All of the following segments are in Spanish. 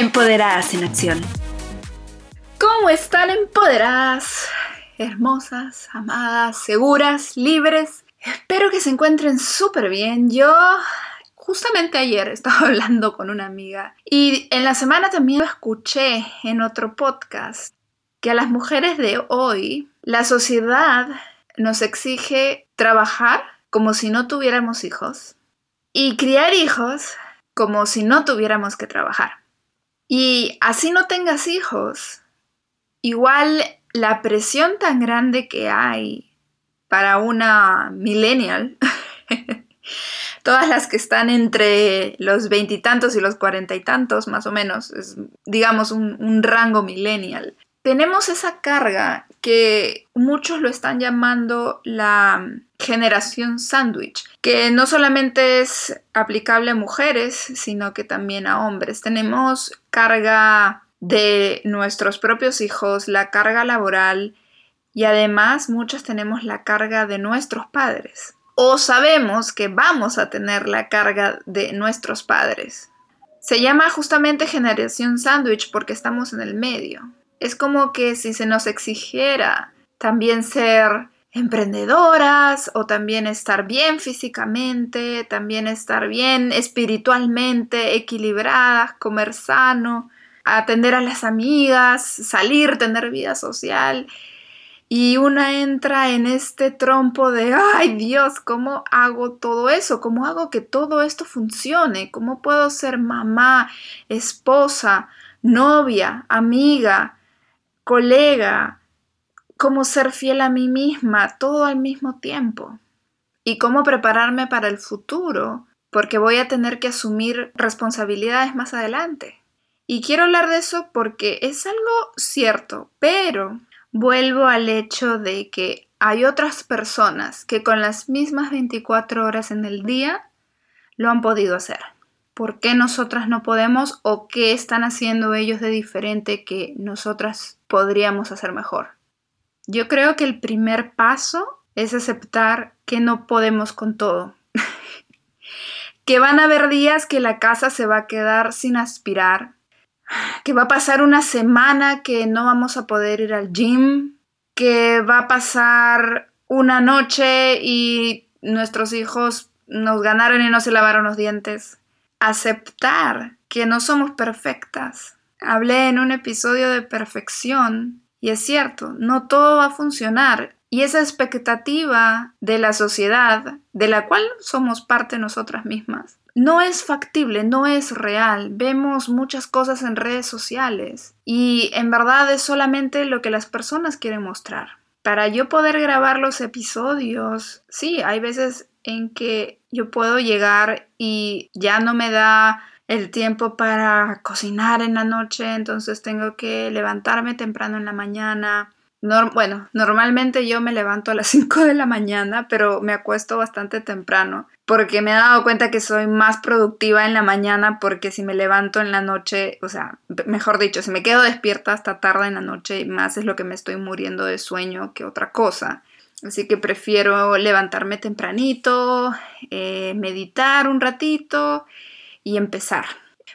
Empoderadas en acción. ¿Cómo están empoderadas? Hermosas, amadas, seguras, libres. Espero que se encuentren súper bien. Yo justamente ayer estaba hablando con una amiga y en la semana también escuché en otro podcast que a las mujeres de hoy la sociedad nos exige trabajar como si no tuviéramos hijos y criar hijos como si no tuviéramos que trabajar. Y así no tengas hijos, igual la presión tan grande que hay para una millennial, todas las que están entre los veintitantos y, los cuarenta y tantos, más o menos, digamos un, un rango millennial, tenemos esa carga que muchos lo están llamando la generación sándwich, que no solamente es aplicable a mujeres, sino que también a hombres. Tenemos carga de nuestros propios hijos, la carga laboral y además muchos tenemos la carga de nuestros padres. O sabemos que vamos a tener la carga de nuestros padres. Se llama justamente generación sándwich porque estamos en el medio. Es como que si se nos exigiera también ser emprendedoras o también estar bien físicamente, también estar bien espiritualmente, equilibradas, comer sano, atender a las amigas, salir, tener vida social. Y una entra en este trompo de, ay Dios, ¿cómo hago todo eso? ¿Cómo hago que todo esto funcione? ¿Cómo puedo ser mamá, esposa, novia, amiga, colega, cómo ser fiel a mí misma, todo al mismo tiempo. Y cómo prepararme para el futuro, porque voy a tener que asumir responsabilidades más adelante. Y quiero hablar de eso porque es algo cierto, pero vuelvo al hecho de que hay otras personas que con las mismas 24 horas en el día lo han podido hacer. ¿Por qué nosotras no podemos o qué están haciendo ellos de diferente que nosotras podríamos hacer mejor? Yo creo que el primer paso es aceptar que no podemos con todo. que van a haber días que la casa se va a quedar sin aspirar, que va a pasar una semana que no vamos a poder ir al gym, que va a pasar una noche y nuestros hijos nos ganaron y no se lavaron los dientes aceptar que no somos perfectas. Hablé en un episodio de perfección y es cierto, no todo va a funcionar y esa expectativa de la sociedad, de la cual somos parte nosotras mismas, no es factible, no es real. Vemos muchas cosas en redes sociales y en verdad es solamente lo que las personas quieren mostrar. Para yo poder grabar los episodios, sí, hay veces en que yo puedo llegar y ya no me da el tiempo para cocinar en la noche, entonces tengo que levantarme temprano en la mañana. bueno, normalmente yo me levanto a las 5 de la mañana, pero me acuesto bastante temprano, porque me he dado cuenta que soy más productiva en la mañana, porque si me levanto en la noche, o sea, mejor dicho, si me quedo despierta hasta tarde en la noche, más es lo que me estoy muriendo de sueño que otra cosa. Así que prefiero levantarme tempranito, eh, meditar un ratito y empezar.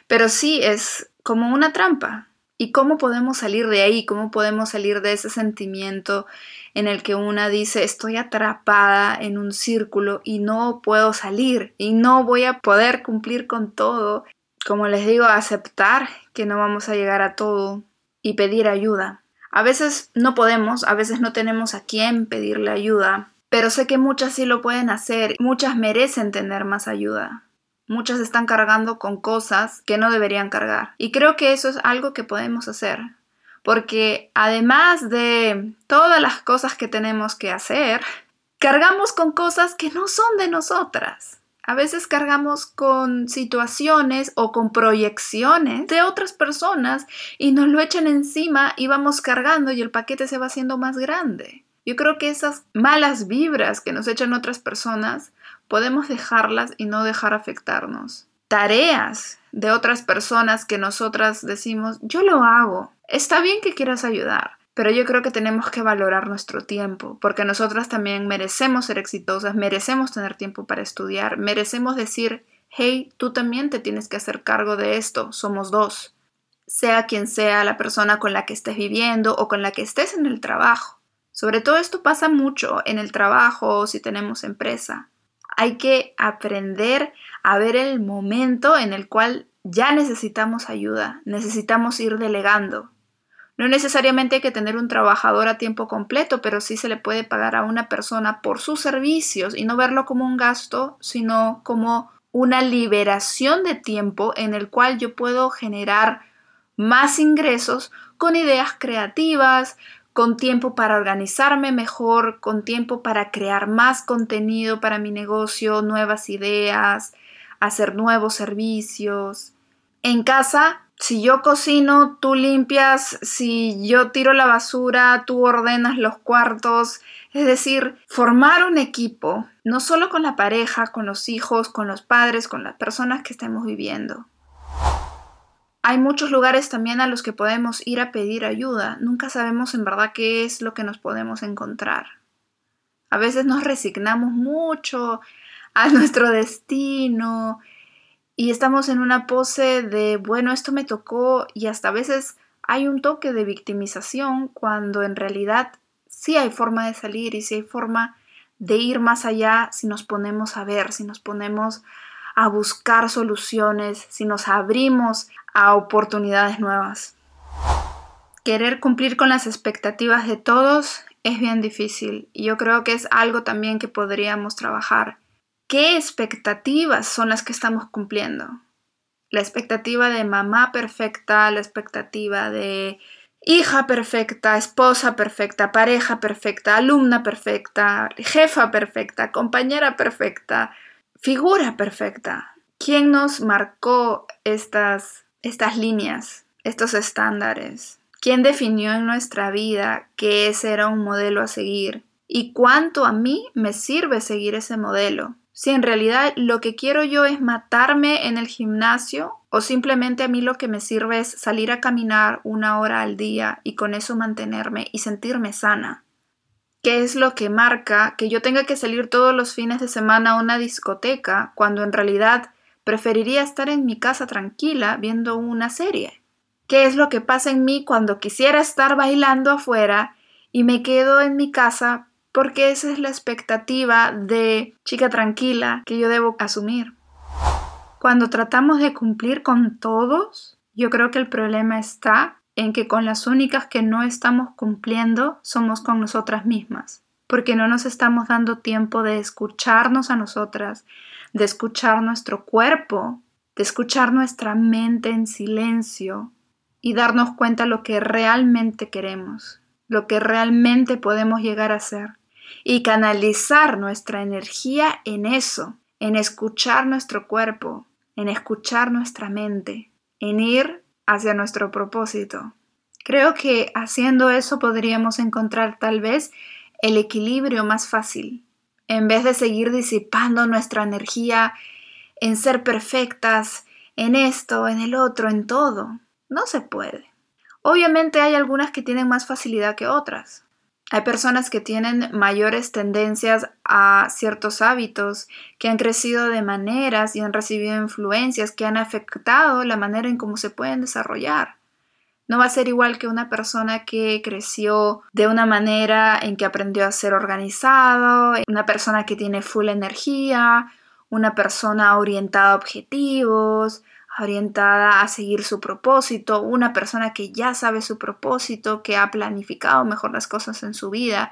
Pero sí es como una trampa. ¿Y cómo podemos salir de ahí? ¿Cómo podemos salir de ese sentimiento en el que una dice estoy atrapada en un círculo y no puedo salir y no voy a poder cumplir con todo? Como les digo, aceptar que no vamos a llegar a todo y pedir ayuda. A veces no podemos, a veces no tenemos a quién pedirle ayuda, pero sé que muchas sí lo pueden hacer, muchas merecen tener más ayuda. Muchas están cargando con cosas que no deberían cargar. Y creo que eso es algo que podemos hacer. Porque además de todas las cosas que tenemos que hacer, cargamos con cosas que no son de nosotras. A veces cargamos con situaciones o con proyecciones de otras personas y nos lo echan encima y vamos cargando y el paquete se va haciendo más grande. Yo creo que esas malas vibras que nos echan otras personas podemos dejarlas y no dejar afectarnos. Tareas de otras personas que nosotras decimos, yo lo hago. Está bien que quieras ayudar, pero yo creo que tenemos que valorar nuestro tiempo, porque nosotras también merecemos ser exitosas, merecemos tener tiempo para estudiar, merecemos decir, hey, tú también te tienes que hacer cargo de esto, somos dos, sea quien sea la persona con la que estés viviendo o con la que estés en el trabajo. Sobre todo esto pasa mucho en el trabajo o si tenemos empresa. Hay que aprender a ver el momento en el cual ya necesitamos ayuda, necesitamos ir delegando, no necesariamente hay que tener un trabajador a tiempo completo, pero sí se le puede pagar a una persona por sus servicios y no verlo como un gasto, sino como una liberación de tiempo en el cual yo puedo generar más ingresos con ideas creativas, con tiempo para organizarme mejor, con tiempo para crear más contenido para mi negocio, nuevas ideas, hacer nuevos servicios. En casa si yo cocino, tú limpias, si yo tiro la basura, tú ordenas los cuartos. Es decir, formar un equipo, no solo con la pareja, con los hijos, con los padres, con las personas que estemos viviendo. Hay muchos lugares también a los que podemos ir a pedir ayuda. Nunca sabemos en verdad qué es lo que nos podemos encontrar. A veces nos resignamos mucho a nuestro destino y estamos en una pose de, bueno, esto me tocó y hasta a veces hay un toque de victimización cuando en realidad sí hay forma de salir y sí hay forma de ir más allá si nos ponemos a ver, si nos ponemos a buscar soluciones, si nos abrimos a oportunidades nuevas. Querer cumplir con las expectativas de todos es bien difícil y yo creo que es algo también que podríamos trabajar ¿Qué expectativas son las que estamos cumpliendo? La expectativa de mamá perfecta, la expectativa de hija perfecta, esposa perfecta, pareja perfecta, alumna perfecta, jefa perfecta, compañera perfecta, figura perfecta. ¿Quién nos marcó estas, estas líneas, estos estándares? ¿Quién definió en nuestra vida que ese era un modelo a seguir? ¿Y cuánto a mí me sirve seguir ese modelo? Si en realidad lo que quiero yo es matarme en el gimnasio o simplemente a mí lo que me sirve es salir a caminar una hora al día y con eso mantenerme y sentirme sana. ¿Qué es lo que marca que yo tenga que salir todos los fines de semana a una discoteca cuando en realidad preferiría estar en mi casa tranquila viendo una serie? ¿Qué es lo que pasa en mí cuando quisiera estar bailando afuera y me quedo en mi casa porque esa es la expectativa de chica tranquila que yo debo asumir. Cuando tratamos de cumplir con todos, yo creo que el problema está en que con las únicas que no estamos cumpliendo somos con nosotras mismas, porque no nos estamos dando tiempo de escucharnos a nosotras, de escuchar nuestro cuerpo, de escuchar nuestra mente en silencio y darnos cuenta lo que realmente queremos, lo que realmente podemos llegar a ser y canalizar nuestra energía en eso, en escuchar nuestro cuerpo, en escuchar nuestra mente, en ir hacia nuestro propósito. Creo que haciendo eso podríamos encontrar tal vez el equilibrio más fácil, en vez de seguir disipando nuestra energía en ser perfectas, en esto, en el otro, en todo. No se puede. Obviamente hay algunas que tienen más facilidad que otras. Hay personas que tienen mayores tendencias a ciertos hábitos, que han crecido de maneras y han recibido influencias que han afectado la manera en cómo se pueden desarrollar. No va a ser igual que una persona que creció de una manera en que aprendió a ser organizado, una persona que tiene full energía, una persona orientada a objetivos, orientada a seguir su propósito, una persona que ya sabe su propósito, que ha planificado mejor las cosas en su vida.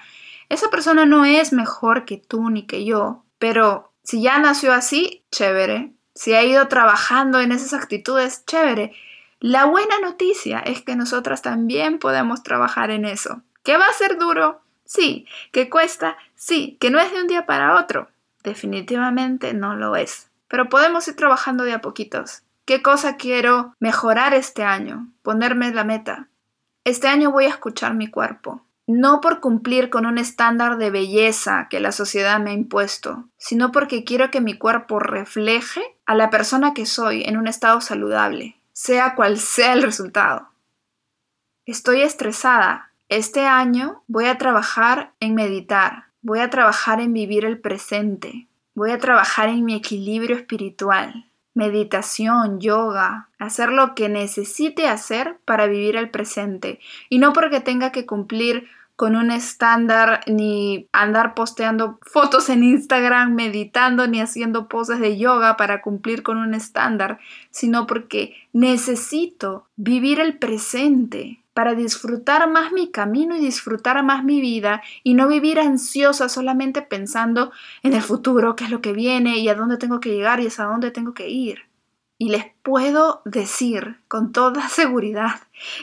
Esa persona no es mejor que tú ni que yo, pero si ya nació así, chévere. Si ha ido trabajando en esas actitudes, chévere. La buena noticia es que nosotras también podemos trabajar en eso. ¿Que va a ser duro? Sí. ¿Que cuesta? Sí. ¿Que no es de un día para otro? definitivamente no lo es. Pero podemos ir trabajando de a poquitos. ¿Qué cosa quiero mejorar este año? Ponerme la meta. Este año voy a escuchar mi cuerpo. No por cumplir con un estándar de belleza que la sociedad me ha impuesto, sino porque quiero que mi cuerpo refleje a la persona que soy en un estado saludable, sea cual sea el resultado. Estoy estresada. Este año voy a trabajar en meditar, voy a trabajar en vivir el presente, voy a trabajar en mi equilibrio espiritual, meditación, yoga, hacer lo que necesite hacer para vivir el presente. Y no porque tenga que cumplir con un estándar ni andar posteando fotos en Instagram, meditando ni haciendo poses de yoga para cumplir con un estándar, sino porque necesito vivir el presente para disfrutar más mi camino y disfrutar más mi vida y no vivir ansiosa solamente pensando en el futuro, qué es lo que viene y a dónde tengo que llegar y hasta dónde tengo que ir. Y les puedo decir con toda seguridad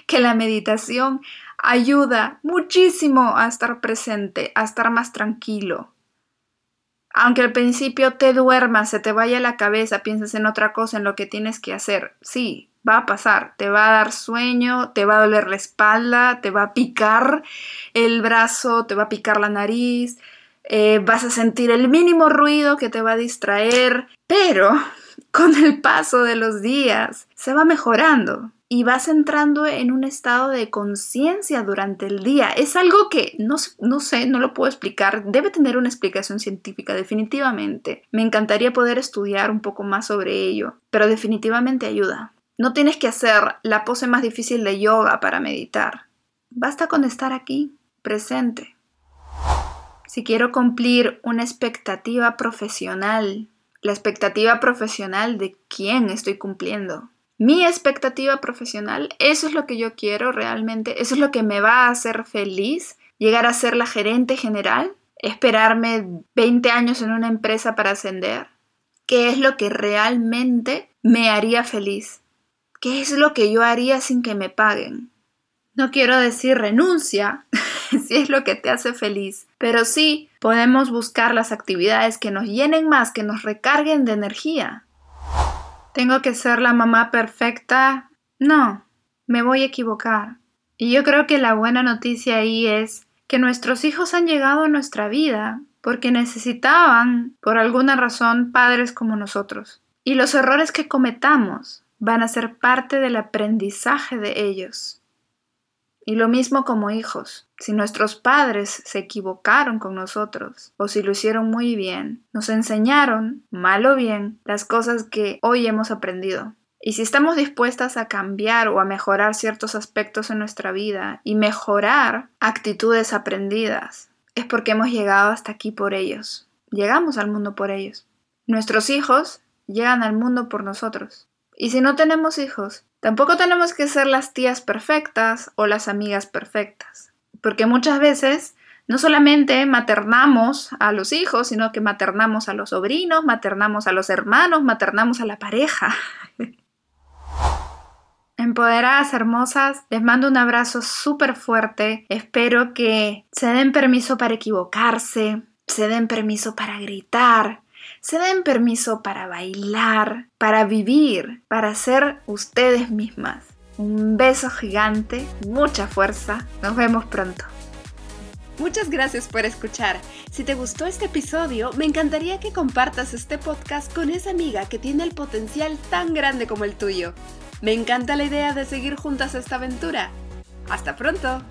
que la meditación ayuda muchísimo a estar presente, a estar más tranquilo. Aunque al principio te duermas, se te vaya la cabeza, pienses en otra cosa, en lo que tienes que hacer, sí, va a pasar, te va a dar sueño, te va a doler la espalda, te va a picar el brazo, te va a picar la nariz, eh, vas a sentir el mínimo ruido que te va a distraer, pero con el paso de los días se va mejorando y vas entrando en un estado de conciencia durante el día. Es algo que no, no, sé, no lo puedo explicar, debe tener una explicación científica definitivamente. Me encantaría poder estudiar un poco más sobre ello, pero definitivamente ayuda. No tienes que hacer la pose más difícil de yoga para meditar. Basta con estar aquí, presente. Si quiero cumplir una expectativa profesional, la expectativa profesional de quién estoy cumpliendo mi expectativa profesional, eso es lo que yo quiero realmente, eso es lo que me va a hacer feliz, llegar a ser la gerente general, esperarme 20 años en una empresa para ascender, qué es lo que realmente me haría feliz, qué es lo que yo haría sin que me paguen. No quiero decir renuncia, si es lo que te hace feliz, pero sí podemos buscar las actividades que nos llenen más, que nos recarguen de energía. ¿Tengo que ser la mamá perfecta? No, me voy a equivocar. Y yo creo que la buena noticia ahí es que nuestros hijos han llegado a nuestra vida porque necesitaban, por alguna razón, padres como nosotros. Y los errores que cometamos van a ser parte del aprendizaje de ellos. Y lo mismo como hijos. Si nuestros padres se equivocaron con nosotros o si lo hicieron muy bien, nos enseñaron, mal o bien, las cosas que hoy hemos aprendido. Y si estamos dispuestas a cambiar o a mejorar ciertos aspectos en nuestra vida y mejorar actitudes aprendidas, es porque hemos llegado hasta aquí por ellos. Llegamos al mundo por ellos. Nuestros hijos llegan al mundo por nosotros. Y si no tenemos hijos, tampoco tenemos que ser las tías perfectas o las amigas perfectas. Porque muchas veces no solamente maternamos a los hijos, sino que maternamos a los sobrinos, maternamos a los hermanos, maternamos a la pareja. Empoderadas hermosas, les mando un abrazo súper fuerte. Espero que se den permiso para equivocarse, se den permiso para gritar, se den permiso para bailar, para vivir, para ser ustedes mismas. Un beso gigante, mucha fuerza. Nos vemos pronto. Muchas gracias por escuchar. Si te gustó este episodio, me encantaría que compartas este podcast con esa amiga que tiene el potencial tan grande como el tuyo. Me encanta la idea de seguir juntas esta aventura. Hasta pronto.